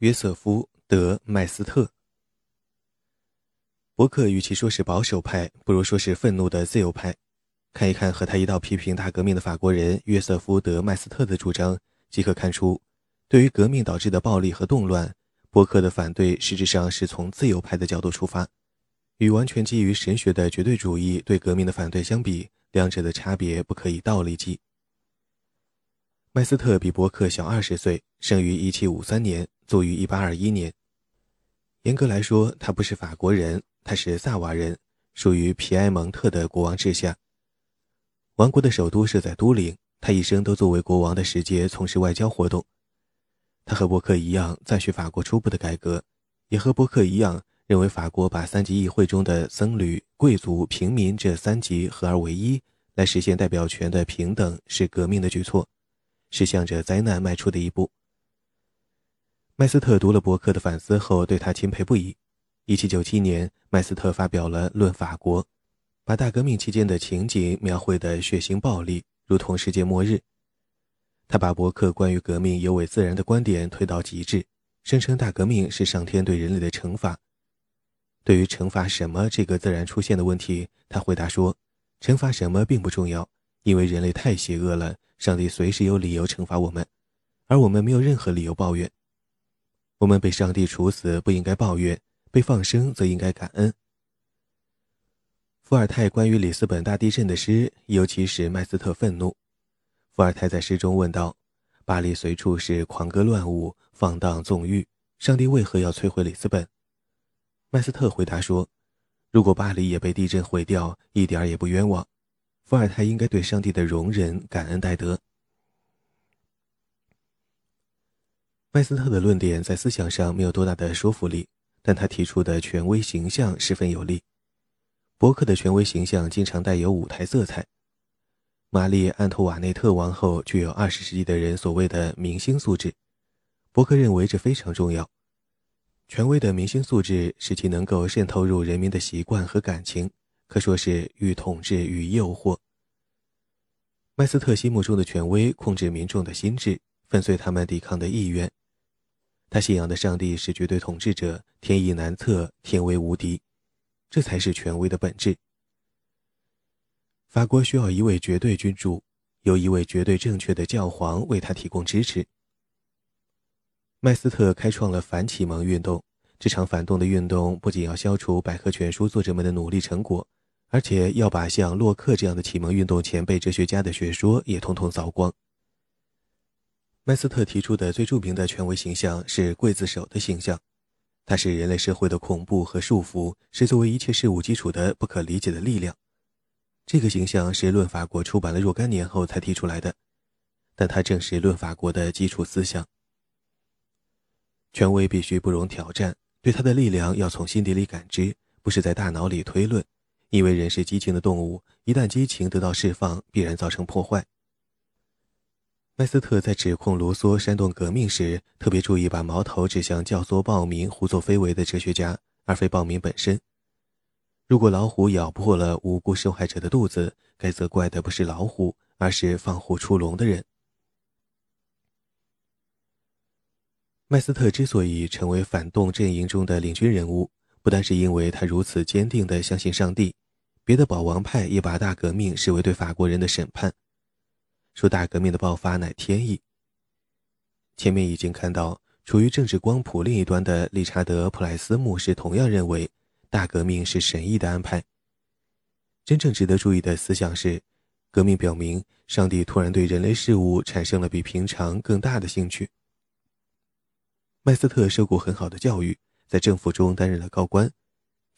约瑟夫·德·麦斯特。伯克与其说是保守派，不如说是愤怒的自由派。看一看和他一道批评大革命的法国人约瑟夫·德·麦斯特的主张，即可看出，对于革命导致的暴力和动乱，伯克的反对实质上是从自由派的角度出发，与完全基于神学的绝对主义对革命的反对相比，两者的差别不可以道理计。麦斯特比伯克小二十岁，生于1753年，卒于1821年。严格来说，他不是法国人，他是萨瓦人，属于皮埃蒙特的国王治下。王国的首都设在都灵，他一生都作为国王的使节从事外交活动。他和伯克一样赞许法国初步的改革，也和伯克一样认为法国把三级议会中的僧侣、贵族、平民这三级合二为一，来实现代表权的平等，是革命的举措，是向着灾难迈出的一步。麦斯特读了伯克的反思后，对他钦佩不已。1797年，麦斯特发表了《论法国》。把大革命期间的情景描绘的血腥暴力，如同世界末日。他把伯克关于革命尤为自然的观点推到极致，声称大革命是上天对人类的惩罚。对于惩罚什么这个自然出现的问题，他回答说：“惩罚什么并不重要，因为人类太邪恶了，上帝随时有理由惩罚我们，而我们没有任何理由抱怨。我们被上帝处死不应该抱怨，被放生则应该感恩。”伏尔泰关于里斯本大地震的诗，尤其使麦斯特愤怒。伏尔泰在诗中问道：“巴黎随处是狂歌乱舞、放荡纵欲，上帝为何要摧毁里斯本？”麦斯特回答说：“如果巴黎也被地震毁掉，一点儿也不冤枉。伏尔泰应该对上帝的容忍感恩戴德。”麦斯特的论点在思想上没有多大的说服力，但他提出的权威形象十分有力。伯克的权威形象经常带有舞台色彩。玛丽·安托瓦内特王后具有二十世纪的人所谓的明星素质，伯克认为这非常重要。权威的明星素质使其能够渗透入人民的习惯和感情，可说是与统治与诱惑。麦斯特心目中的权威控制民众的心智，粉碎他们抵抗的意愿。他信仰的上帝是绝对统治者，天意难测，天威无敌。这才是权威的本质。法国需要一位绝对君主，由一位绝对正确的教皇为他提供支持。麦斯特开创了反启蒙运动，这场反动的运动不仅要消除百科全书作者们的努力成果，而且要把像洛克这样的启蒙运动前辈哲学家的学说也统统扫光。麦斯特提出的最著名的权威形象是刽子手的形象。它是人类社会的恐怖和束缚，是作为一切事物基础的不可理解的力量。这个形象是《论法国》出版了若干年后才提出来的，但它正是《论法国》的基础思想。权威必须不容挑战，对他的力量要从心底里感知，不是在大脑里推论，因为人是激情的动物，一旦激情得到释放，必然造成破坏。麦斯特在指控卢梭煽动革命时，特别注意把矛头指向教唆暴民胡作非为的哲学家，而非暴民本身。如果老虎咬破了无辜受害者的肚子，该责怪的不是老虎，而是放虎出笼的人。麦斯特之所以成为反动阵营中的领军人物，不单是因为他如此坚定地相信上帝，别的保王派也把大革命视为对法国人的审判。说大革命的爆发乃天意。前面已经看到，处于政治光谱另一端的理查德·普莱斯牧师同样认为，大革命是神意的安排。真正值得注意的思想是，革命表明上帝突然对人类事物产生了比平常更大的兴趣。麦斯特受过很好的教育，在政府中担任了高官，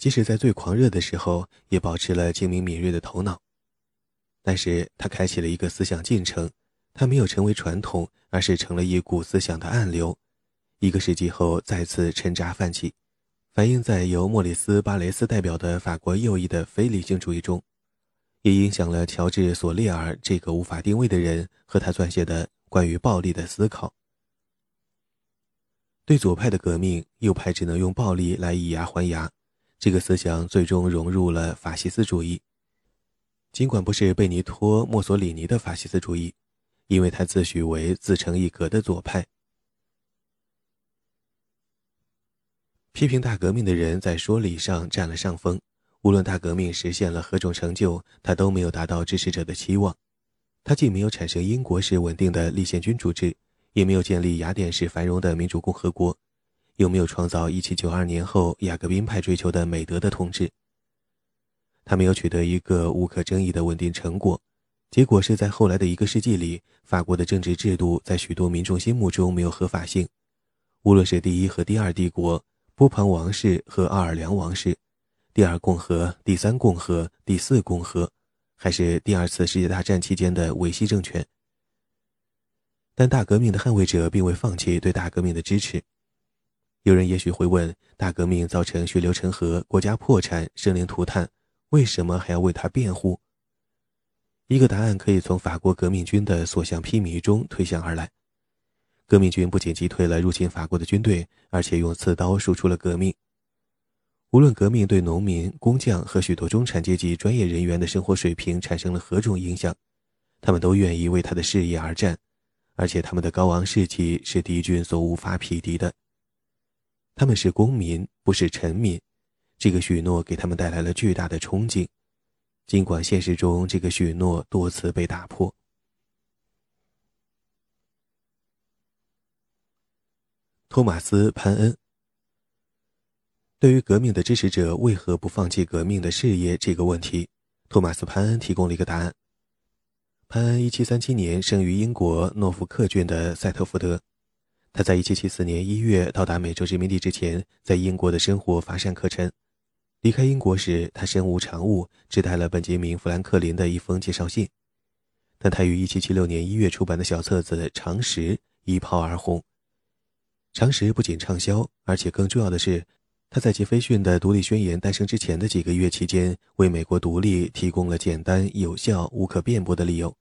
即使在最狂热的时候，也保持了精明敏锐的头脑。但是他开启了一个思想进程，他没有成为传统，而是成了一股思想的暗流。一个世纪后再次沉渣泛起，反映在由莫里斯·巴雷斯代表的法国右翼的非理性主义中，也影响了乔治·索列尔这个无法定位的人和他撰写的关于暴力的思考。对左派的革命，右派只能用暴力来以牙还牙。这个思想最终融入了法西斯主义。尽管不是贝尼托·墨索里尼的法西斯主义，因为他自诩为自成一格的左派。批评大革命的人在说理上占了上风。无论大革命实现了何种成就，他都没有达到支持者的期望。他既没有产生英国式稳定的立宪君主制，也没有建立雅典式繁荣的民主共和国，又没有创造1792年后雅各宾派追求的美德的统治。他没有取得一个无可争议的稳定成果，结果是在后来的一个世纪里，法国的政治制度在许多民众心目中没有合法性。无论是第一和第二帝国、波旁王室和奥尔良王室。第二共和、第三共和、第四共和，还是第二次世界大战期间的维希政权。但大革命的捍卫者并未放弃对大革命的支持。有人也许会问：大革命造成血流成河、国家破产、生灵涂炭，为什么还要为他辩护？一个答案可以从法国革命军的所向披靡中推想而来。革命军不仅击退了入侵法国的军队，而且用刺刀输出了革命。无论革命对农民、工匠和许多中产阶级专业人员的生活水平产生了何种影响，他们都愿意为他的事业而战，而且他们的高昂士气是敌军所无法匹敌的。他们是公民，不是臣民，这个许诺给他们带来了巨大的冲劲，尽管现实中这个许诺多次被打破。托马斯·潘恩。对于革命的支持者为何不放弃革命的事业这个问题，托马斯·潘恩提供了一个答案。潘恩1737年生于英国诺福克郡的塞特福德，他在1774年1月到达美洲殖民地之前，在英国的生活乏善可陈。离开英国时，他身无长物，只带了本杰明·富兰克林的一封介绍信。但他于1776年1月出版的小册子《常识》一炮而红。《常识》不仅畅销，而且更重要的是。他在杰斐逊的独立宣言诞生之前的几个月期间，为美国独立提供了简单、有效、无可辩驳的理由。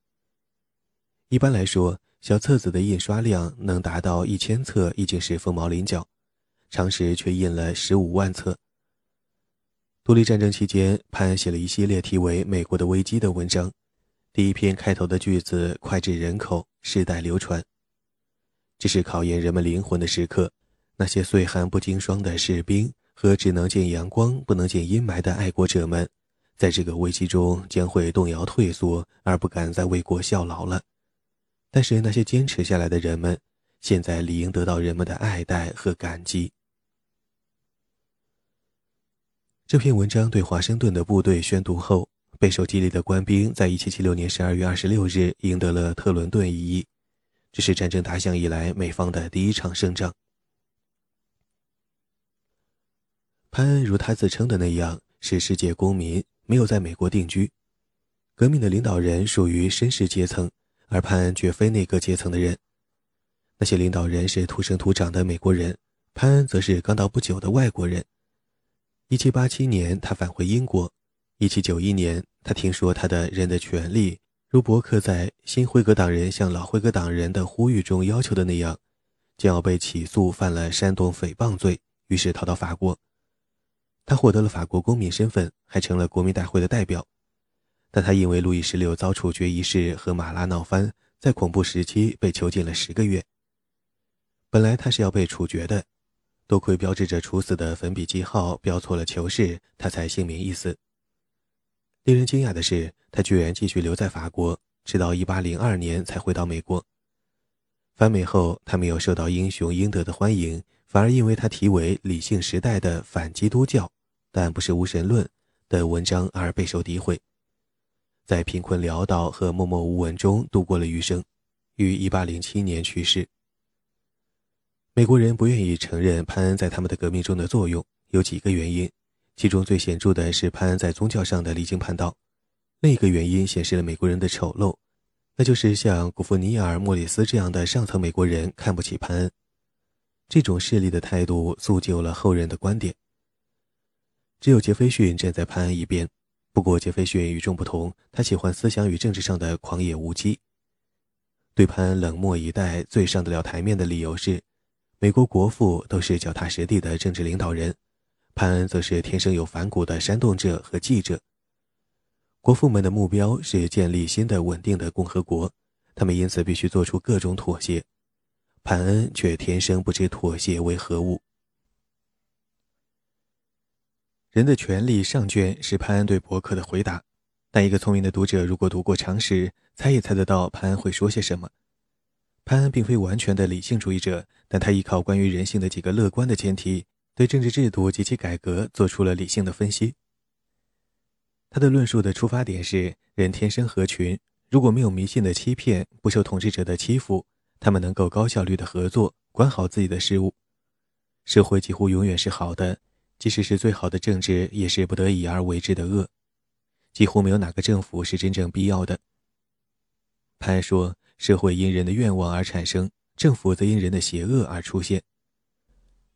一般来说，小册子的印刷量能达到一千册已经是凤毛麟角，常识却印了十五万册。独立战争期间，潘恩写了一系列题为《美国的危机》的文章，第一篇开头的句子脍炙人口，世代流传。这是考验人们灵魂的时刻，那些岁寒不经霜的士兵。和只能见阳光不能见阴霾的爱国者们，在这个危机中将会动摇退缩，而不敢再为国效劳了。但是那些坚持下来的人们，现在理应得到人们的爱戴和感激。这篇文章对华盛顿的部队宣读后，备受激励的官兵在1776年12月26日赢得了特伦顿一役，这是战争打响以来美方的第一场胜仗。潘恩如他自称的那样是世界公民，没有在美国定居。革命的领导人属于绅士阶层，而潘恩绝非那个阶层的人。那些领导人是土生土长的美国人，潘恩则是刚到不久的外国人。1787年，他返回英国。1791年，他听说他的人的权利，如伯克在《新辉格党人向老辉格党人的呼吁》中要求的那样，将要被起诉犯了煽动诽谤罪，于是逃到法国。他获得了法国公民身份，还成了国民大会的代表，但他因为路易十六遭处决一事和马拉闹翻，在恐怖时期被囚禁了十个月。本来他是要被处决的，多亏标志着处死的粉笔记号标错了囚室，他才幸免一死。令人惊讶的是，他居然继续留在法国，直到1802年才回到美国。返美后，他没有受到英雄应得的欢迎。反而因为他题为《理性时代的反基督教》，但不是无神论的文章而备受诋毁，在贫困潦倒和默默无闻中度过了余生，于1807年去世。美国人不愿意承认潘恩在他们的革命中的作用，有几个原因，其中最显著的是潘恩在宗教上的离经叛道，另一个原因显示了美国人的丑陋，那就是像古弗尼尔·莫里斯这样的上层美国人看不起潘恩。这种势力的态度铸就了后人的观点。只有杰斐逊站在潘恩一边，不过杰斐逊与众不同，他喜欢思想与政治上的狂野无羁。对潘恩冷漠以待最上得了台面的理由是，美国国父都是脚踏实地的政治领导人，潘恩则是天生有反骨的煽动者和记者。国父们的目标是建立新的稳定的共和国，他们因此必须做出各种妥协。潘恩却天生不知妥协为何物。人的权利上卷是潘安对伯克的回答，但一个聪明的读者如果读过常识，猜也猜得到潘安会说些什么。潘安并非完全的理性主义者，但他依靠关于人性的几个乐观的前提，对政治制度及其改革做出了理性的分析。他的论述的出发点是：人天生合群，如果没有迷信的欺骗，不受统治者的欺负，他们能够高效率的合作，管好自己的事务，社会几乎永远是好的。即使是最好的政治，也是不得已而为之的恶。几乎没有哪个政府是真正必要的。潘安说：“社会因人的愿望而产生，政府则因人的邪恶而出现。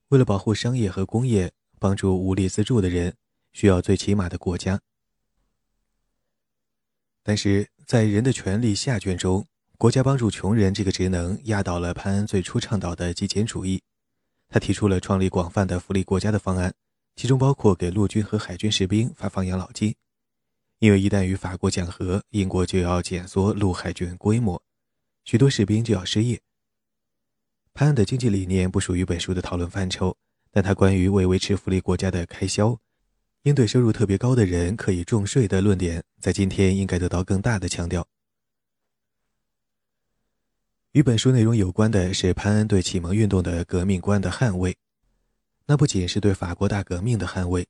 为了保护商业和工业，帮助无力自助的人，需要最起码的国家。但是在《人的权利》下卷中，国家帮助穷人这个职能压倒了潘安最初倡导的极简主义。他提出了创立广泛的福利国家的方案。”其中包括给陆军和海军士兵发放养老金，因为一旦与法国讲和，英国就要减缩陆海军规模，许多士兵就要失业。潘安的经济理念不属于本书的讨论范畴，但他关于为维持福利国家的开销，应对收入特别高的人可以重税的论点，在今天应该得到更大的强调。与本书内容有关的是潘安对启蒙运动的革命观的捍卫。那不仅是对法国大革命的捍卫，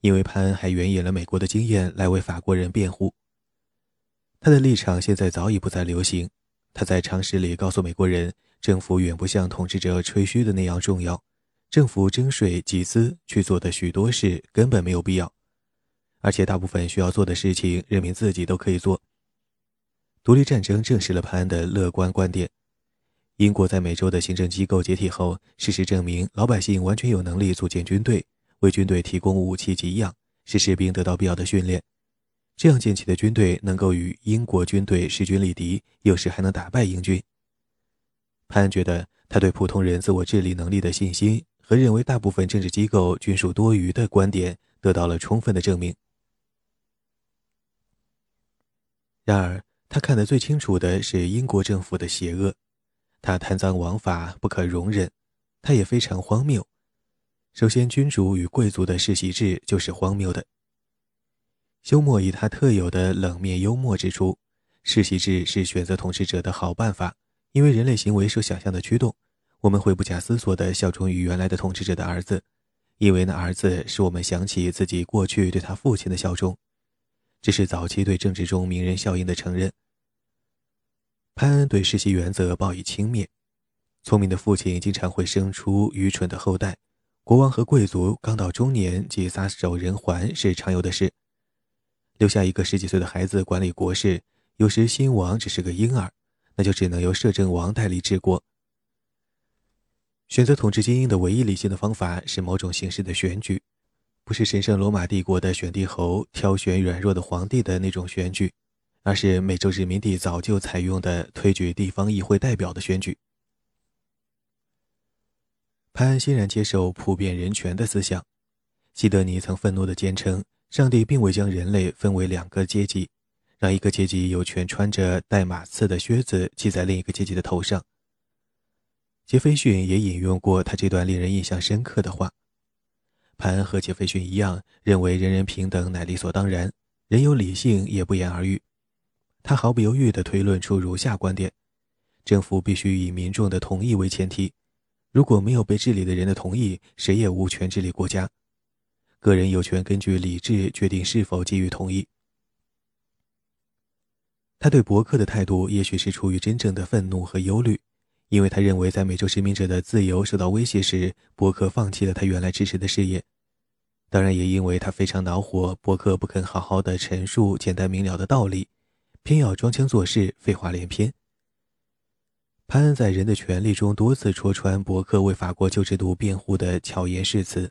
因为潘恩还援引了美国的经验来为法国人辩护。他的立场现在早已不再流行。他在常识里告诉美国人，政府远不像统治者吹嘘的那样重要，政府征税、集资去做的许多事根本没有必要，而且大部分需要做的事情，人民自己都可以做。独立战争证实了潘恩的乐观观点。英国在美洲的行政机构解体后，事实证明，老百姓完全有能力组建军队，为军队提供武器给养，使士兵得到必要的训练。这样建起的军队能够与英国军队势均力敌，有时还能打败英军。潘觉得，他对普通人自我治理能力的信心和认为大部分政治机构均属多余的观点得到了充分的证明。然而，他看得最清楚的是英国政府的邪恶。他贪赃枉法不可容忍，他也非常荒谬。首先，君主与贵族的世袭制就是荒谬的。休谟以他特有的冷面幽默指出，世袭制是选择统治者的好办法，因为人类行为受想象的驱动，我们会不假思索地效忠于原来的统治者的儿子，因为那儿子使我们想起自己过去对他父亲的效忠。这是早期对政治中名人效应的承认。潘恩对世袭原则报以轻蔑。聪明的父亲经常会生出愚蠢的后代。国王和贵族刚到中年即撒手人寰是常有的事。留下一个十几岁的孩子管理国事，有时新王只是个婴儿，那就只能由摄政王代理治国。选择统治精英的唯一理性的方法是某种形式的选举，不是神圣罗马帝国的选帝侯挑选软弱的皇帝的那种选举。而是美洲殖民地早就采用的推举地方议会代表的选举。潘安欣然接受普遍人权的思想。西德尼曾愤怒地坚称，上帝并未将人类分为两个阶级，让一个阶级有权穿着带马刺的靴子骑在另一个阶级的头上。杰斐逊也引用过他这段令人印象深刻的话。潘安和杰斐逊一样，认为人人平等乃理所当然，人有理性也不言而喻。他毫不犹豫地推论出如下观点：政府必须以民众的同意为前提，如果没有被治理的人的同意，谁也无权治理国家。个人有权根据理智决定是否给予同意。他对伯克的态度也许是出于真正的愤怒和忧虑，因为他认为在美洲殖民者的自由受到威胁时，伯克放弃了他原来支持的事业。当然，也因为他非常恼火，伯克不肯好好的陈述简单明了的道理。偏要装腔作势，废话连篇。潘恩在《人的权利》中多次戳穿伯克为法国旧制度辩护的巧言饰词，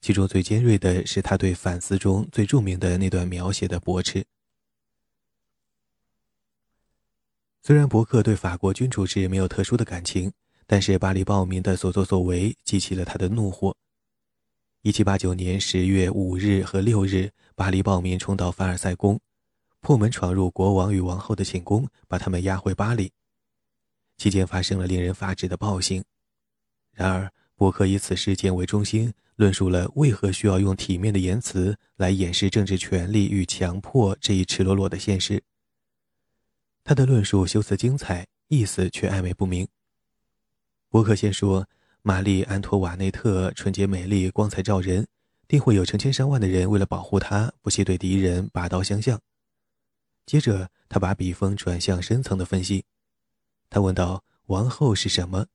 其中最尖锐的是他对反思中最著名的那段描写的驳斥。虽然伯克对法国君主制没有特殊的感情，但是巴黎暴民的所作所为激起了他的怒火。1789年10月5日和6日，巴黎暴民冲到凡尔赛宫。破门闯入国王与王后的寝宫，把他们押回巴黎。期间发生了令人发指的暴行。然而，伯克以此事件为中心，论述了为何需要用体面的言辞来掩饰政治权力与强迫这一赤裸裸的现实。他的论述修辞精彩，意思却暧昧不明。伯克先说，玛丽·安托瓦内特纯洁美丽、光彩照人，定会有成千上万的人为了保护她，不惜对敌人拔刀相向。接着，他把笔锋转向深层的分析，他问道：“王后是什么？”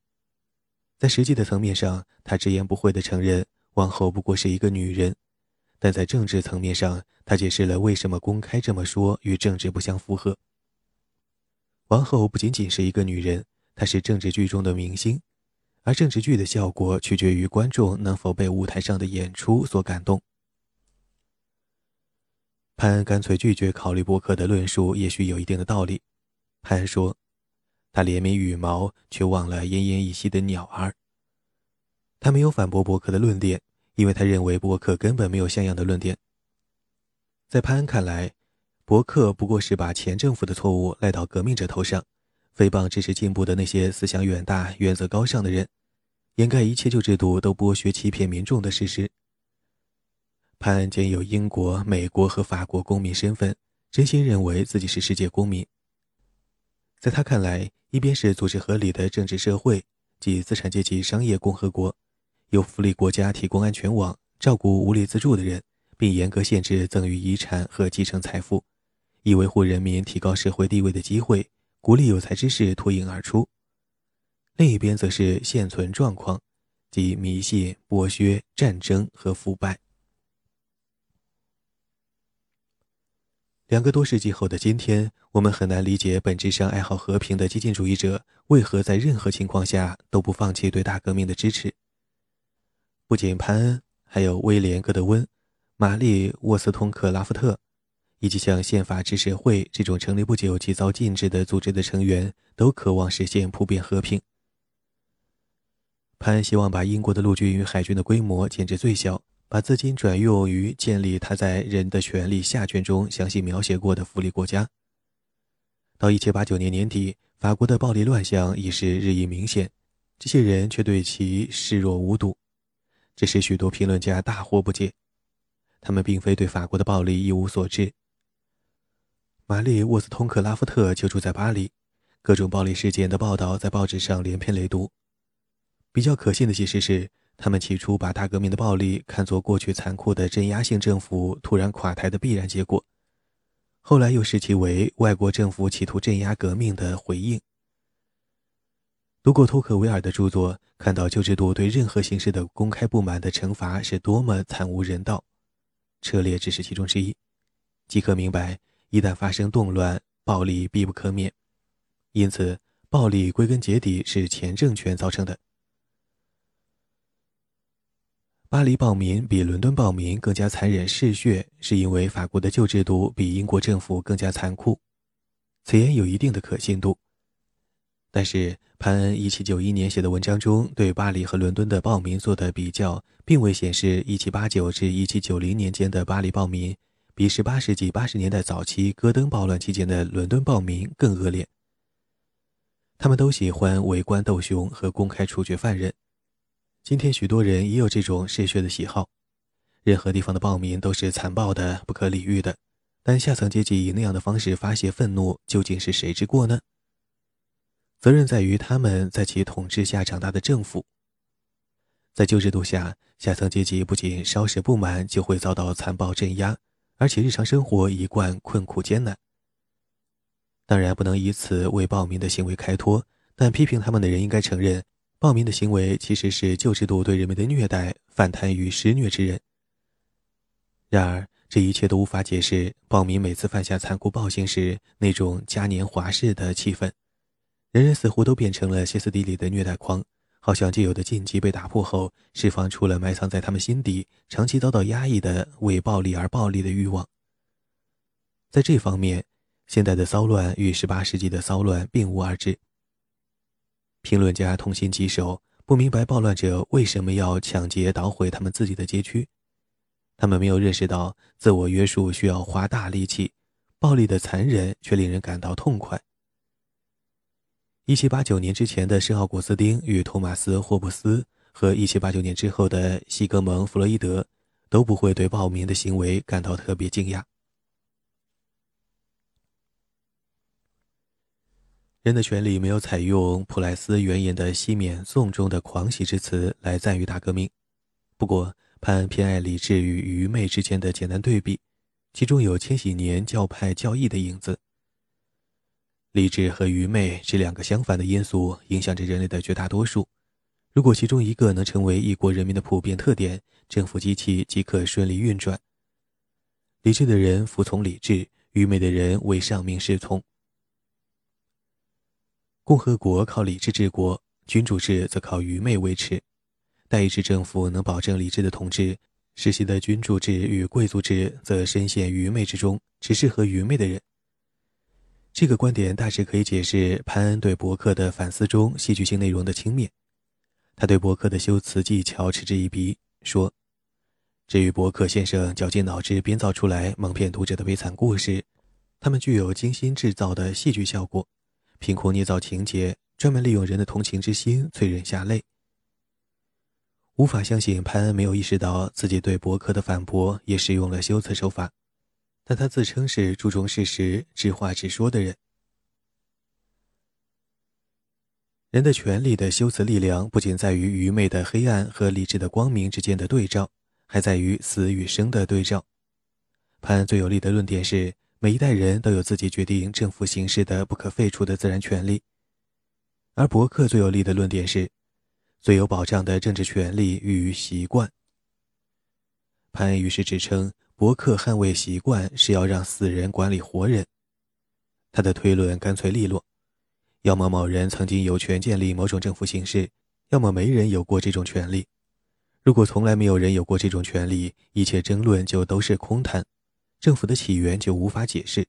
在实际的层面上，他直言不讳地承认王后不过是一个女人；但在政治层面上，他解释了为什么公开这么说与政治不相符合。王后不仅仅是一个女人，她是政治剧中的明星，而政治剧的效果取决于观众能否被舞台上的演出所感动。潘干脆拒绝考虑伯克的论述，也许有一定的道理。潘说。他怜悯羽毛，却忘了奄奄一息的鸟儿。他没有反驳伯克的论点，因为他认为伯克根本没有像样的论点。在潘恩看来，伯克不过是把前政府的错误赖到革命者头上，诽谤支持进步的那些思想远大、原则高尚的人，掩盖一切旧制度都剥削欺骗民众的事实。潘恩兼有英国、美国和法国公民身份，真心认为自己是世界公民。在他看来，一边是组织合理的政治社会，即资产阶级商业共和国，由福利国家提供安全网，照顾无力自助的人，并严格限制赠与遗产和继承财富，以维护人民提高社会地位的机会，鼓励有才之士脱颖而出。另一边则是现存状况，即迷信、剥削、战争和腐败。两个多世纪后的今天，我们很难理解本质上爱好和平的激进主义者为何在任何情况下都不放弃对大革命的支持。不仅潘恩，还有威廉·戈德温、玛丽·沃斯通克拉夫特，以及像宪法支持会这种成立不久即遭禁止的组织的成员，都渴望实现普遍和平。潘恩希望把英国的陆军与海军的规模减至最小。把资金转用于建立他在《人的权利》下卷中详细描写过的福利国家。到1789年年底，法国的暴力乱象已是日益明显，这些人却对其视若无睹，这使许多评论家大惑不解。他们并非对法国的暴力一无所知。玛丽·沃斯通克拉夫特就住在巴黎，各种暴力事件的报道在报纸上连篇累牍。比较可信的解释是。他们起初把大革命的暴力看作过去残酷的镇压性政府突然垮台的必然结果，后来又视其为外国政府企图镇压革命的回应。读过托克维尔的著作，看到旧制度对任何形式的公开不满的惩罚是多么惨无人道，车裂只是其中之一，即可明白，一旦发生动乱，暴力必不可免。因此，暴力归根结底是前政权造成的。巴黎暴民比伦敦暴民更加残忍嗜血，是因为法国的旧制度比英国政府更加残酷。此言有一定的可信度。但是，潘恩1791年写的文章中对巴黎和伦敦的暴民做的比较，并未显示1789至1790年间的巴黎暴民比18世纪80年代早期戈登暴乱期间的伦敦暴民更恶劣。他们都喜欢围观斗熊和公开处决犯人。今天，许多人也有这种嗜血的喜好。任何地方的暴民都是残暴的、不可理喻的，但下层阶级以那样的方式发泄愤怒，究竟是谁之过呢？责任在于他们在其统治下长大的政府。在旧制度下，下层阶级不仅稍事不满就会遭到残暴镇压，而且日常生活一贯困苦艰难。当然，不能以此为暴民的行为开脱，但批评他们的人应该承认。暴民的行为其实是旧制度对人们的虐待，反贪与施虐之人。然而，这一切都无法解释暴民每次犯下残酷暴行时那种嘉年华式的气氛。人人似乎都变成了歇斯底里的虐待狂，好像既有的禁忌被打破后，释放出了埋藏在他们心底、长期遭到压抑的为暴力而暴力的欲望。在这方面，现代的骚乱与18世纪的骚乱并无二致。评论家痛心疾首，不明白暴乱者为什么要抢劫捣毁他们自己的街区。他们没有认识到自我约束需要花大力气，暴力的残忍却令人感到痛快。一七八九年之前的圣奥古斯丁与托马斯·霍布斯和1789年之后的西格蒙·弗洛伊德都不会对暴民的行为感到特别惊讶。人的权利没有采用普莱斯原言的《西缅颂》中的狂喜之词来赞誉大革命。不过，潘偏爱理智与愚昧之间的简单对比，其中有千禧年教派教义的影子。理智和愚昧这两个相反的因素影响着人类的绝大多数。如果其中一个能成为一国人民的普遍特点，政府机器即可顺利运转。理智的人服从理智，愚昧的人为上命是从。共和国靠理智治国，君主制则靠愚昧维持。代议制政府能保证理智的统治，世袭的君主制与贵族制则深陷愚昧之中，只适合愚昧的人。这个观点大致可以解释潘恩对伯克的反思中戏剧性内容的轻蔑。他对伯克的修辞技巧嗤之以鼻，说：“至于伯克先生绞尽脑汁编造出来蒙骗读者的悲惨故事，他们具有精心制造的戏剧效果。”凭空捏造情节，专门利用人的同情之心催人下泪。无法相信潘恩没有意识到自己对伯克的反驳也使用了修辞手法，但他自称是注重事实、直话直说的人。人的权利的修辞力量不仅在于愚昧的黑暗和理智的光明之间的对照，还在于死与生的对照。潘恩最有力的论点是。每一代人都有自己决定政府形式的不可废除的自然权利，而伯克最有力的论点是，最有保障的政治权利与习惯。潘恩于是指称，伯克捍卫习惯是要让死人管理活人。他的推论干脆利落：要么某人曾经有权建立某种政府形式，要么没人有过这种权利。如果从来没有人有过这种权利，一切争论就都是空谈。政府的起源就无法解释。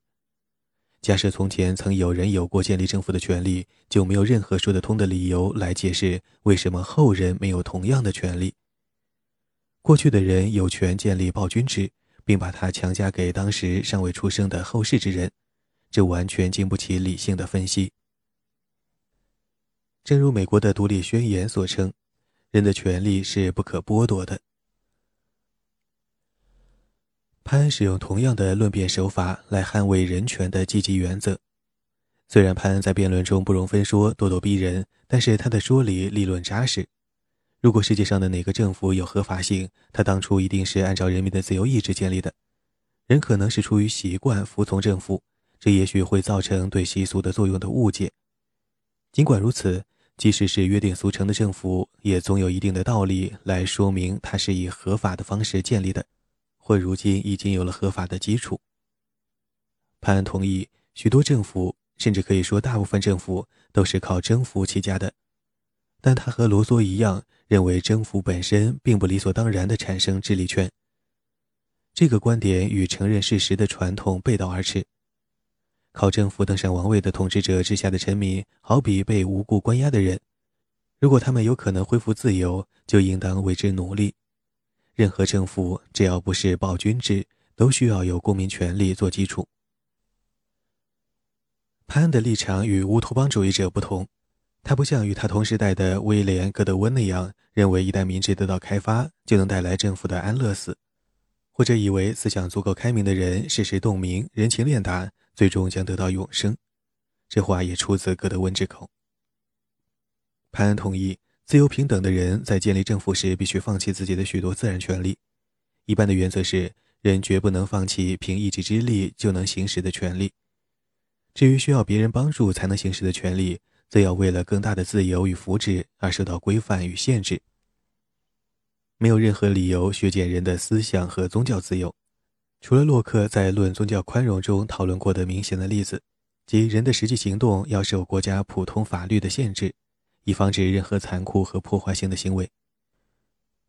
假设从前曾有人有过建立政府的权利，就没有任何说得通的理由来解释为什么后人没有同样的权利。过去的人有权建立暴君制，并把它强加给当时尚未出生的后世之人，这完全经不起理性的分析。正如美国的独立宣言所称，人的权利是不可剥夺的。潘恩使用同样的论辩手法来捍卫人权的积极原则。虽然潘恩在辩论中不容分说、咄咄逼人，但是他的说理立论扎实。如果世界上的哪个政府有合法性，他当初一定是按照人民的自由意志建立的。人可能是出于习惯服从政府，这也许会造成对习俗的作用的误解。尽管如此，即使是约定俗成的政府，也总有一定的道理来说明它是以合法的方式建立的。或如今已经有了合法的基础。潘恩同意，许多政府，甚至可以说大部分政府，都是靠征服起家的。但他和罗梭一样，认为征服本身并不理所当然地产生治理权。这个观点与承认事实的传统背道而驰。靠征服登上王位的统治者之下的臣民，好比被无故关押的人，如果他们有可能恢复自由，就应当为之努力。任何政府只要不是暴君制，都需要有公民权利做基础。潘恩的立场与乌托邦主义者不同，他不像与他同时代的威廉·戈德温那样，认为一旦民智得到开发，就能带来政府的安乐死，或者以为思想足够开明的人，事事洞明，人情练达，最终将得到永生。这话也出自戈德温之口。潘恩同意。自由平等的人在建立政府时，必须放弃自己的许多自然权利。一般的原则是，人绝不能放弃凭一己之力就能行使的权利。至于需要别人帮助才能行使的权利，则要为了更大的自由与福祉而受到规范与限制。没有任何理由削减人的思想和宗教自由，除了洛克在《论宗教宽容》中讨论过的明显的例子，即人的实际行动要受国家普通法律的限制。以防止任何残酷和破坏性的行为。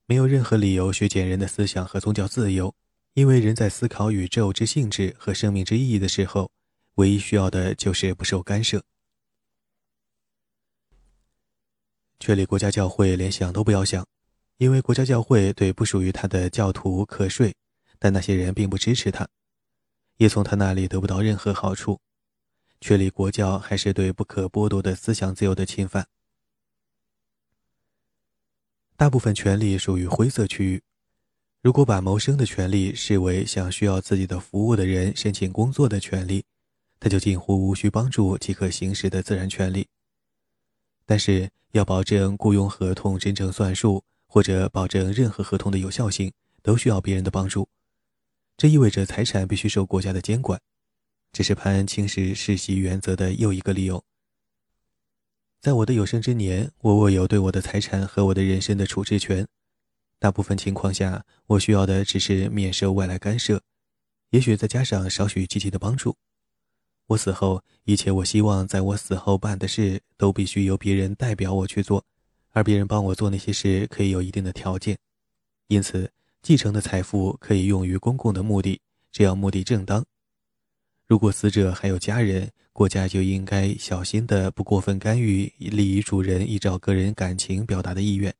没有任何理由削减人的思想和宗教自由，因为人在思考宇宙之性质和生命之意义的时候，唯一需要的就是不受干涉。确立国家教会，连想都不要想，因为国家教会对不属于他的教徒课税，但那些人并不支持他，也从他那里得不到任何好处。确立国教还是对不可剥夺的思想自由的侵犯。大部分权利属于灰色区域。如果把谋生的权利视为向需要自己的服务的人申请工作的权利，他就近乎无需帮助即可行使的自然权利。但是，要保证雇佣合同真正算数，或者保证任何合同的有效性，都需要别人的帮助。这意味着财产必须受国家的监管。这是潘恩轻视世袭原则的又一个理由。在我的有生之年，我握有对我的财产和我的人身的处置权。大部分情况下，我需要的只是免受外来干涉，也许再加上少许积极的帮助。我死后，一切我希望在我死后办的事，都必须由别人代表我去做，而别人帮我做那些事可以有一定的条件。因此，继承的财富可以用于公共的目的，只要目的正当。如果死者还有家人，国家就应该小心的不过分干预立遗嘱人依照个人感情表达的意愿。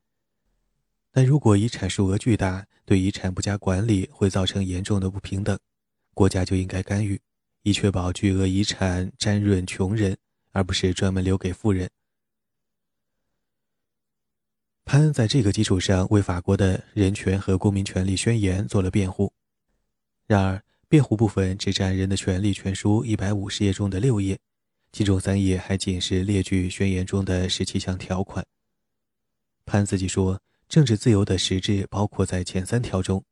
但如果遗产数额巨大，对遗产不加管理会造成严重的不平等，国家就应该干预，以确保巨额遗产沾润穷人，而不是专门留给富人。潘恩在这个基础上为法国的人权和公民权利宣言做了辩护。然而，辩护部分只占《人的权利全书》一百五十页中的六页，其中三页还仅是列举宣言中的十七项条款。潘自己说。政治自由的实质包括在前三条中。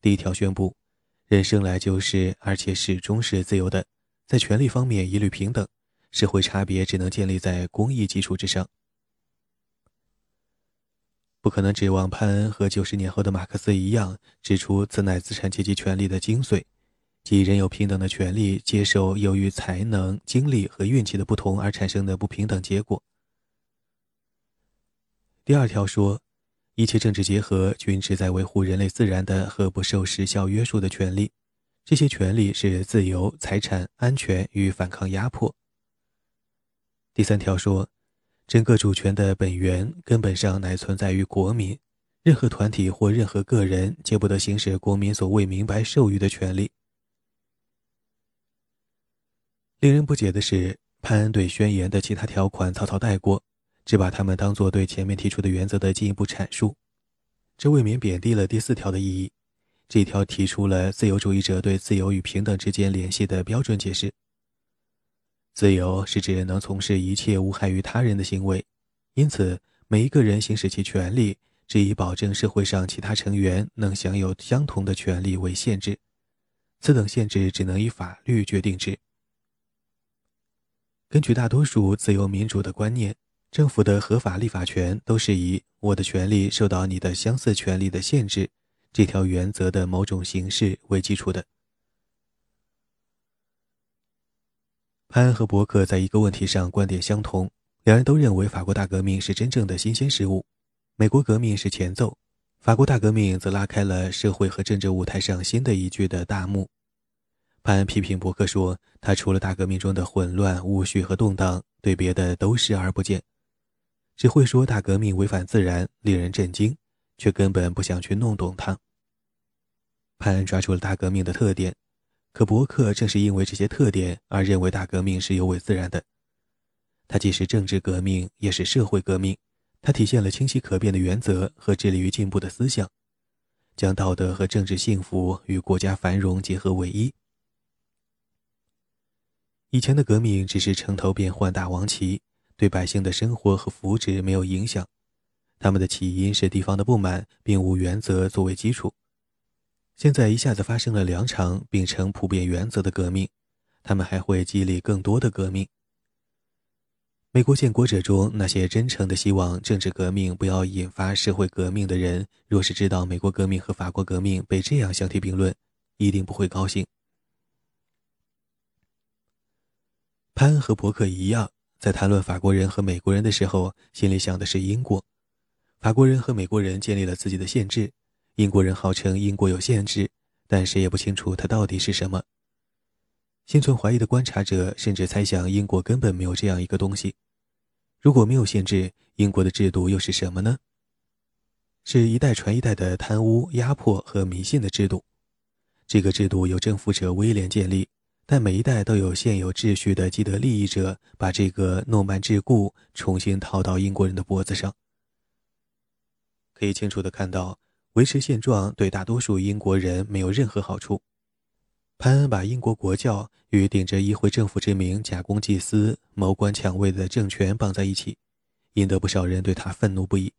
第一条宣布，人生来就是，而且始终是自由的，在权利方面一律平等，社会差别只能建立在公益基础之上。不可能指望潘恩和九十年后的马克思一样，指出此乃资产阶级权利的精髓，即人有平等的权利，接受由于才能、精力和运气的不同而产生的不平等结果。第二条说。一切政治结合均旨在维护人类自然的和不受时效约束的权利，这些权利是自由、财产、安全与反抗压迫。第三条说，整个主权的本源根本上乃存在于国民，任何团体或任何个人皆不得行使国民所未明白授予的权利。令人不解的是，潘恩对宣言的其他条款草草带过。只把他们当作对前面提出的原则的进一步阐述，这未免贬低了第四条的意义。这条提出了自由主义者对自由与平等之间联系的标准解释。自由是指能从事一切无害于他人的行为，因此每一个人行使其权利，只以保证社会上其他成员能享有相同的权利为限制。此等限制只能以法律决定之。根据大多数自由民主的观念。政府的合法立法权都是以“我的权利受到你的相似权利的限制”这条原则的某种形式为基础的。潘恩和伯克在一个问题上观点相同，两人都认为法国大革命是真正的新鲜事物，美国革命是前奏，法国大革命则拉开了社会和政治舞台上新的一句的大幕。潘恩批评伯克说，他除了大革命中的混乱、无序和动荡，对别的都视而不见。只会说大革命违反自然，令人震惊，却根本不想去弄懂它。潘恩抓住了大革命的特点，可伯克正是因为这些特点而认为大革命是有违自然的。它既是政治革命，也是社会革命。它体现了清晰可辨的原则和致力于进步的思想，将道德和政治幸福与国家繁荣结合为一。以前的革命只是城头变换大王旗。对百姓的生活和福祉没有影响，他们的起因是地方的不满，并无原则作为基础。现在一下子发生了两场秉承普遍原则的革命，他们还会激励更多的革命。美国建国者中那些真诚的希望政治革命不要引发社会革命的人，若是知道美国革命和法国革命被这样相提并论，一定不会高兴。潘和伯克一样。在谈论法国人和美国人的时候，心里想的是英国。法国人和美国人建立了自己的限制，英国人号称英国有限制，但谁也不清楚它到底是什么。心存怀疑的观察者甚至猜想英国根本没有这样一个东西。如果没有限制，英国的制度又是什么呢？是一代传一代的贪污、压迫和迷信的制度。这个制度由征服者威廉建立。但每一代都有现有秩序的既得利益者，把这个诺曼桎梏重新套到英国人的脖子上。可以清楚地看到，维持现状对大多数英国人没有任何好处。潘恩把英国国教与顶着议会政府之名假公济私、谋官抢位的政权绑在一起，引得不少人对他愤怒不已。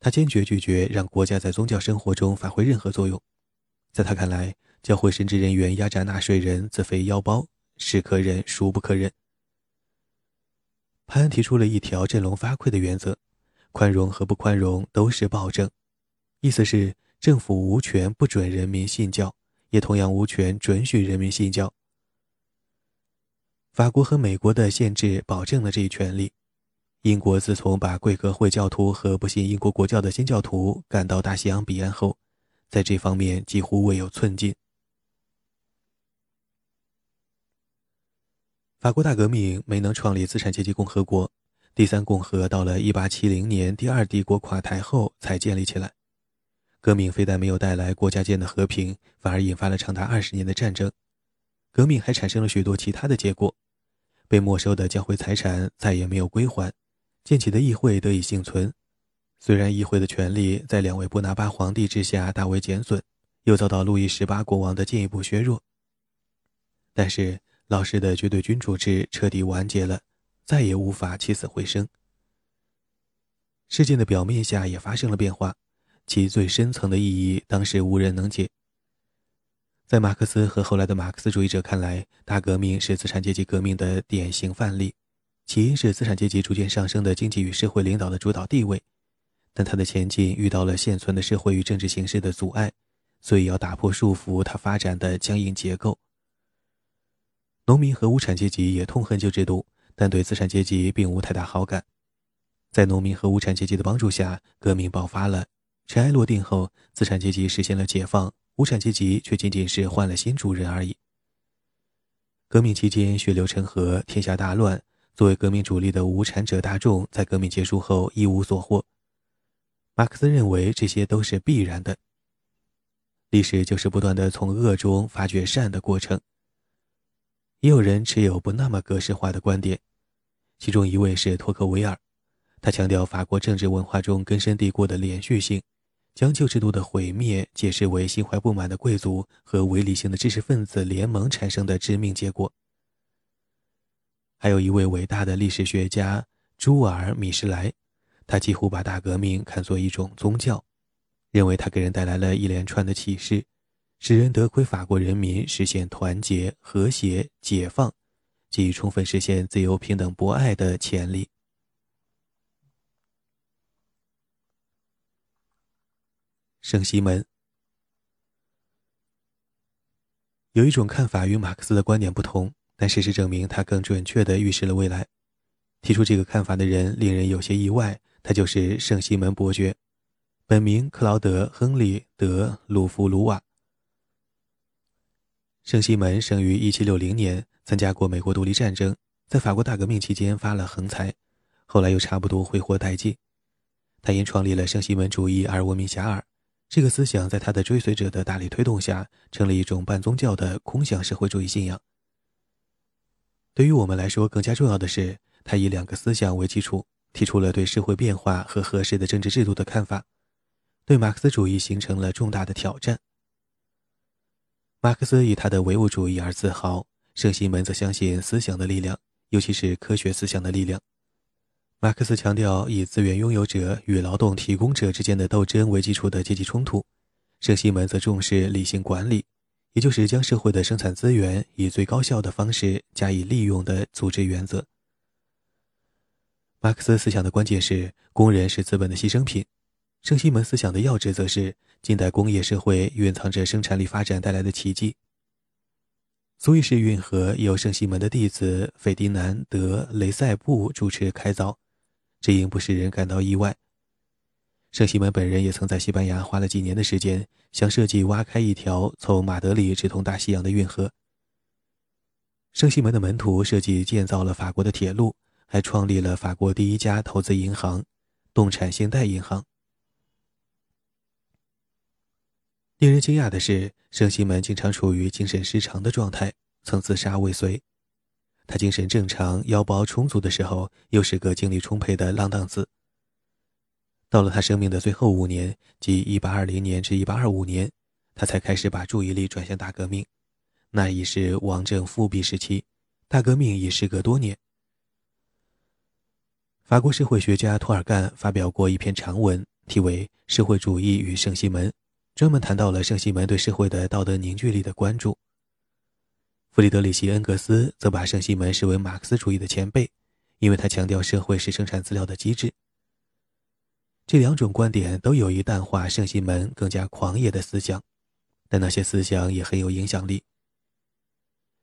他坚决拒绝让国家在宗教生活中发挥任何作用。在他看来，教会神职人员压榨纳税人，自肥腰包，是可忍，孰不可忍。潘提出了一条振聋发聩的原则：宽容和不宽容都是暴政，意思是政府无权不准人民信教。也同样无权准许人民信教。法国和美国的限制保证了这一权利。英国自从把贵格会教徒和不信英国国教的新教徒赶到大西洋彼岸后，在这方面几乎未有寸进。法国大革命没能创立资产阶级共和国，第三共和到了1870年第二帝国垮台后才建立起来。革命非但没有带来国家间的和平，反而引发了长达二十年的战争。革命还产生了许多其他的结果：被没收的教会财产再也没有归还，建起的议会得以幸存。虽然议会的权力在两位波拿巴皇帝之下大为减损，又遭到路易十八国王的进一步削弱，但是老式的绝对君主制彻底完结了，再也无法起死回生。事件的表面下也发生了变化。其最深层的意义，当时无人能解。在马克思和后来的马克思主义者看来，大革命是资产阶级革命的典型范例，起因是资产阶级逐渐上升的经济与社会领导的主导地位，但它的前进遇到了现存的社会与政治形势的阻碍，所以要打破束缚它发展的僵硬结构。农民和无产阶级也痛恨旧制度，但对资产阶级并无太大好感。在农民和无产阶级的帮助下，革命爆发了。尘埃落定后，资产阶级实现了解放，无产阶级却仅仅是换了新主人而已。革命期间血流成河，天下大乱。作为革命主力的无产者大众，在革命结束后一无所获。马克思认为这些都是必然的。历史就是不断的从恶中发掘善的过程。也有人持有不那么格式化的观点，其中一位是托克维尔，他强调法国政治文化中根深蒂固的连续性。将旧制度的毁灭解释为心怀不满的贵族和唯理性的知识分子联盟产生的致命结果。还有一位伟大的历史学家朱尔米什莱，他几乎把大革命看作一种宗教，认为它给人带来了一连串的启示，使人得窥法国人民实现团结、和谐、解放，及充分实现自由、平等、博爱的潜力。圣西门有一种看法与马克思的观点不同，但事实证明他更准确地预示了未来。提出这个看法的人令人有些意外，他就是圣西门伯爵，本名克劳德·亨利·德·鲁弗鲁瓦。圣西门生于1760年，参加过美国独立战争，在法国大革命期间发了横财，后来又差不多挥霍殆尽。他因创立了圣西门主义而闻名遐迩。这个思想在他的追随者的大力推动下，成了一种半宗教的空想社会主义信仰。对于我们来说，更加重要的是，他以两个思想为基础，提出了对社会变化和合适的政治制度的看法，对马克思主义形成了重大的挑战。马克思以他的唯物主义而自豪，圣西门则相信思想的力量，尤其是科学思想的力量。马克思强调以资源拥有者与劳动提供者之间的斗争为基础的阶级冲突，圣西门则重视理性管理，也就是将社会的生产资源以最高效的方式加以利用的组织原则。马克思思想的关键是工人是资本的牺牲品，圣西门思想的要旨则是近代工业社会蕴藏着生产力发展带来的奇迹。苏伊士运河由圣西门的弟子费迪南德·雷塞布主持开凿。这应不使人感到意外。圣西门本人也曾在西班牙花了几年的时间，想设计挖开一条从马德里直通大西洋的运河。圣西门的门徒设计建造了法国的铁路，还创立了法国第一家投资银行——动产信贷银行。令人惊讶的是，圣西门经常处于精神失常的状态，曾自杀未遂。他精神正常、腰包充足的时候，又是个精力充沛的浪荡子。到了他生命的最后五年，即1820年至1825年，他才开始把注意力转向大革命。那已是王政复辟时期，大革命已时隔多年。法国社会学家托尔干发表过一篇长文，题为《社会主义与圣西门》，专门谈到了圣西门对社会的道德凝聚力的关注。弗里德里希·恩格斯则把圣西门视为马克思主义的前辈，因为他强调社会是生产资料的机制。这两种观点都有意淡化圣西门更加狂野的思想，但那些思想也很有影响力。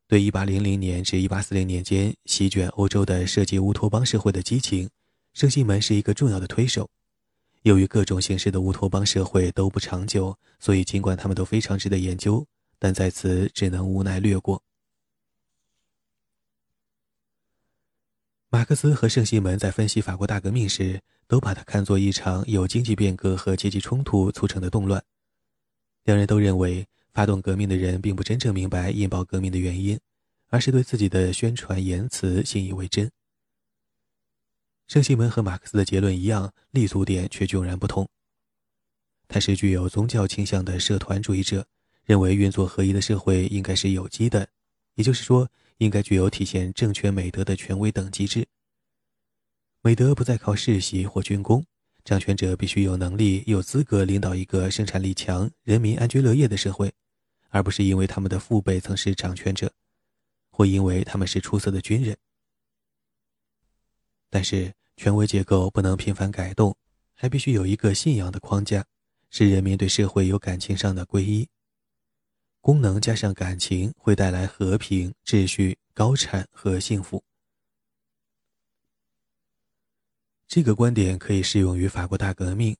对1800年至1840年间席卷欧洲的涉及乌托邦社会的激情，圣西门是一个重要的推手。由于各种形式的乌托邦社会都不长久，所以尽管他们都非常值得研究，但在此只能无奈略过。马克思和圣西门在分析法国大革命时，都把它看作一场由经济变革和阶级冲突促成的动乱。两人都认为。发动革命的人并不真正明白引爆革命的原因，而是对自己的宣传言辞信以为真。圣西门和马克思的结论一样，立足点却迥然不同。他是具有宗教倾向的社团主义者，认为运作合一的社会应该是有机的，也就是说，应该具有体现政权美德的权威等机制。美德不再靠世袭或军功。掌权者必须有能力、有资格领导一个生产力强、人民安居乐业的社会，而不是因为他们的父辈曾是掌权者，或因为他们是出色的军人。但是，权威结构不能频繁改动，还必须有一个信仰的框架，使人民对社会有感情上的皈依。功能加上感情，会带来和平、秩序、高产和幸福。这个观点可以适用于法国大革命，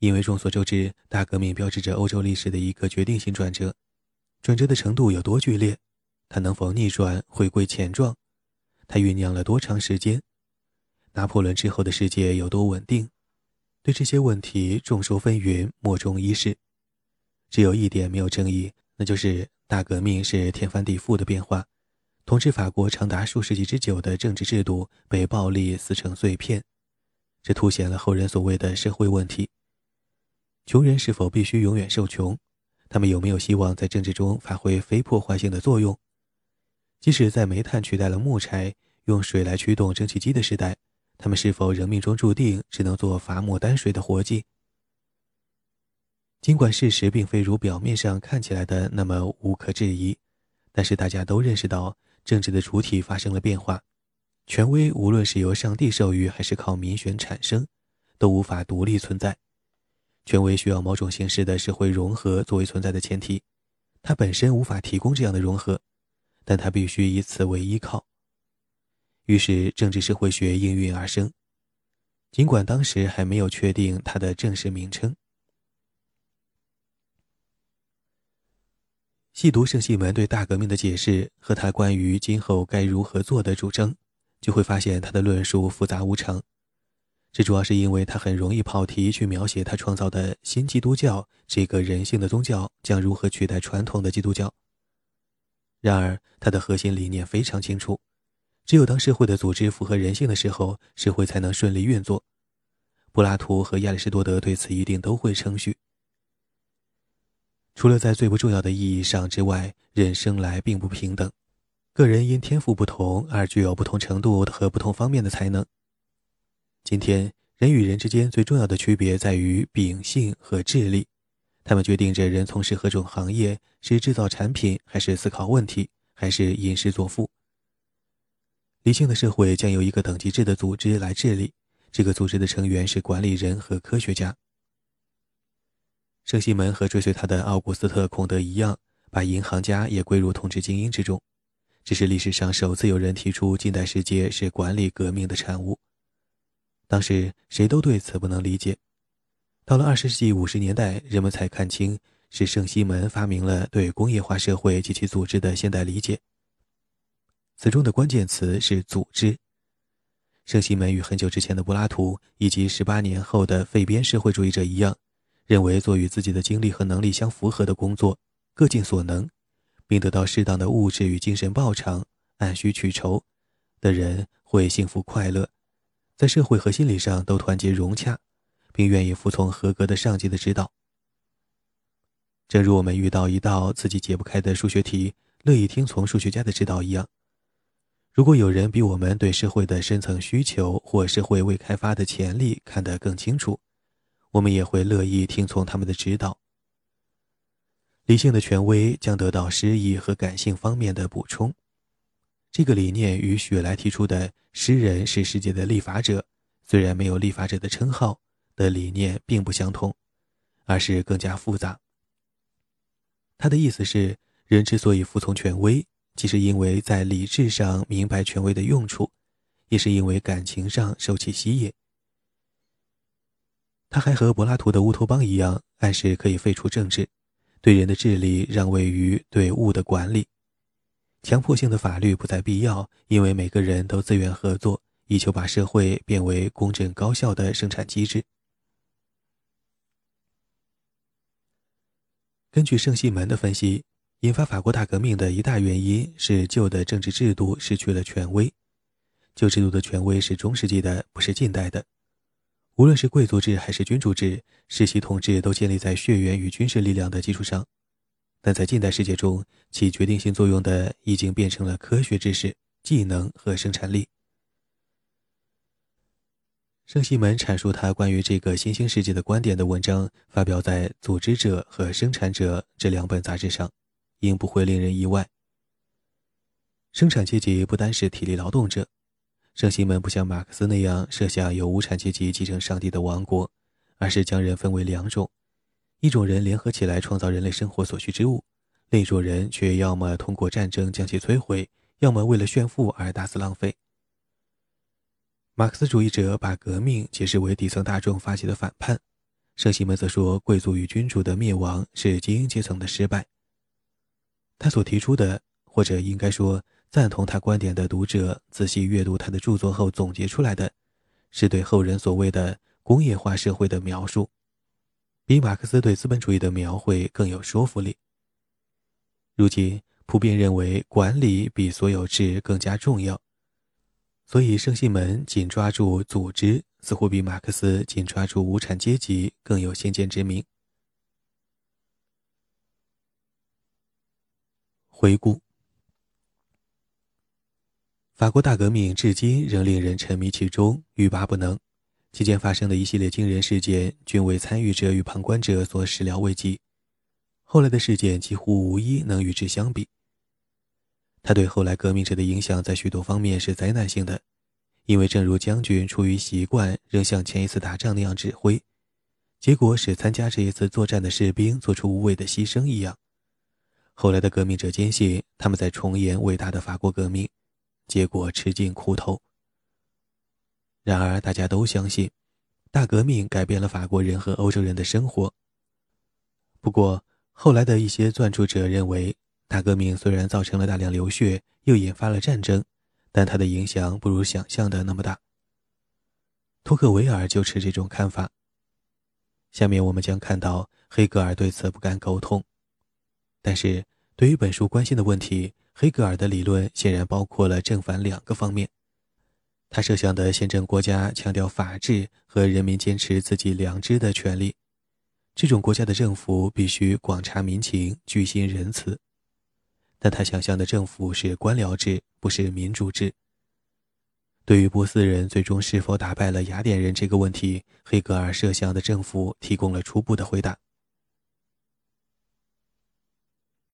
因为众所周知，大革命标志着欧洲历史的一个决定性转折。转折的程度有多剧烈？它能否逆转，回归前状？它酝酿了多长时间？拿破仑之后的世界有多稳定？对这些问题，众说纷纭，莫衷一是。只有一点没有争议，那就是大革命是天翻地覆的变化，统治法国长达数世纪之久的政治制度被暴力撕成碎片。这凸显了后人所谓的社会问题：穷人是否必须永远受穷？他们有没有希望在政治中发挥非破坏性的作用？即使在煤炭取代了木柴，用水来驱动蒸汽机的时代，他们是否仍命中注定只能做伐木担水的活计？尽管事实并非如表面上看起来的那么无可置疑，但是大家都认识到政治的主体发生了变化。权威无论是由上帝授予还是靠民选产生，都无法独立存在。权威需要某种形式的社会融合作为存在的前提，它本身无法提供这样的融合，但它必须以此为依靠。于是，政治社会学应运而生，尽管当时还没有确定它的正式名称。细读圣西门对大革命的解释和他关于今后该如何做的主张。就会发现他的论述复杂无常，这主要是因为他很容易跑题去描写他创造的新基督教这个人性的宗教将如何取代传统的基督教。然而，他的核心理念非常清楚：只有当社会的组织符合人性的时候，社会才能顺利运作。柏拉图和亚里士多德对此一定都会称许。除了在最不重要的意义上之外，人生来并不平等。个人因天赋不同而具有不同程度和不同方面的才能。今天，人与人之间最重要的区别在于秉性和智力，他们决定着人从事何种行业：是制造产品，还是思考问题，还是吟诗作赋。理性的社会将由一个等级制的组织来治理，这个组织的成员是管理人和科学家。圣西门和追随他的奥古斯特·孔德一样，把银行家也归入统治精英之中。这是历史上首次有人提出近代世界是管理革命的产物。当时谁都对此不能理解。到了二十世纪五十年代，人们才看清是圣西门发明了对工业化社会及其组织的现代理解。此中的关键词是“组织”。圣西门与很久之前的柏拉图以及十八年后的废边社会主义者一样，认为做与自己的经历和能力相符合的工作，各尽所能。并得到适当的物质与精神报偿，按需取酬的人会幸福快乐，在社会和心理上都团结融洽，并愿意服从合格的上级的指导。正如我们遇到一道自己解不开的数学题，乐意听从数学家的指导一样，如果有人比我们对社会的深层需求或社会未开发的潜力看得更清楚，我们也会乐意听从他们的指导。理性的权威将得到诗意和感性方面的补充。这个理念与雪莱提出的“诗人是世界的立法者，虽然没有立法者的称号”的理念并不相同，而是更加复杂。他的意思是，人之所以服从权威，既是因为在理智上明白权威的用处，也是因为感情上受其吸引。他还和柏拉图的乌托邦一样，暗示可以废除政治，对人的智力让位于对物的管理。强迫性的法律不再必要，因为每个人都自愿合作，以求把社会变为公正高效的生产机制。根据圣西门的分析，引发法国大革命的一大原因是旧的政治制度失去了权威。旧制度的权威是中世纪的，不是近代的。无论是贵族制还是君主制，世袭统治都建立在血缘与军事力量的基础上。但在近代世界中，起决定性作用的已经变成了科学知识、技能和生产力。圣西门阐述他关于这个新兴世界的观点的文章，发表在《组织者》和《生产者》这两本杂志上，应不会令人意外。生产阶级不单是体力劳动者，圣西门不像马克思那样设想由无产阶级继承上帝的王国，而是将人分为两种：一种人联合起来创造人类生活所需之物，另一种人却要么通过战争将其摧毁，要么为了炫富而大肆浪费。马克思主义者把革命解释为底层大众发起的反叛，圣西门则说贵族与君主的灭亡是精英阶层的失败。他所提出的，或者应该说赞同他观点的读者，仔细阅读他的著作后总结出来的，是对后人所谓的工业化社会的描述，比马克思对资本主义的描绘更有说服力。如今普遍认为，管理比所有制更加重要。所以，圣西门紧抓住组织，似乎比马克思紧抓住无产阶级更有先见之明。回顾，法国大革命至今仍令人沉迷其中，欲罢不能。期间发生的一系列惊人事件，均为参与者与旁观者所始料未及。后来的事件几乎无一能与之相比。他对后来革命者的影响在许多方面是灾难性的，因为正如将军出于习惯仍像前一次打仗那样指挥，结果使参加这一次作战的士兵做出无谓的牺牲一样。后来的革命者坚信他们在重演伟大的法国革命，结果吃尽苦头。然而大家都相信，大革命改变了法国人和欧洲人的生活。不过后来的一些撰著者认为。大革命虽然造成了大量流血，又引发了战争，但它的影响不如想象的那么大。托克维尔就持这种看法。下面我们将看到黑格尔对此不敢苟同。但是对于本书关心的问题，黑格尔的理论显然包括了正反两个方面。他设想的宪政国家强调法治和人民坚持自己良知的权利，这种国家的政府必须广察民情，居心仁慈。但他想象的政府是官僚制，不是民主制。对于波斯人最终是否打败了雅典人这个问题，黑格尔设想的政府提供了初步的回答。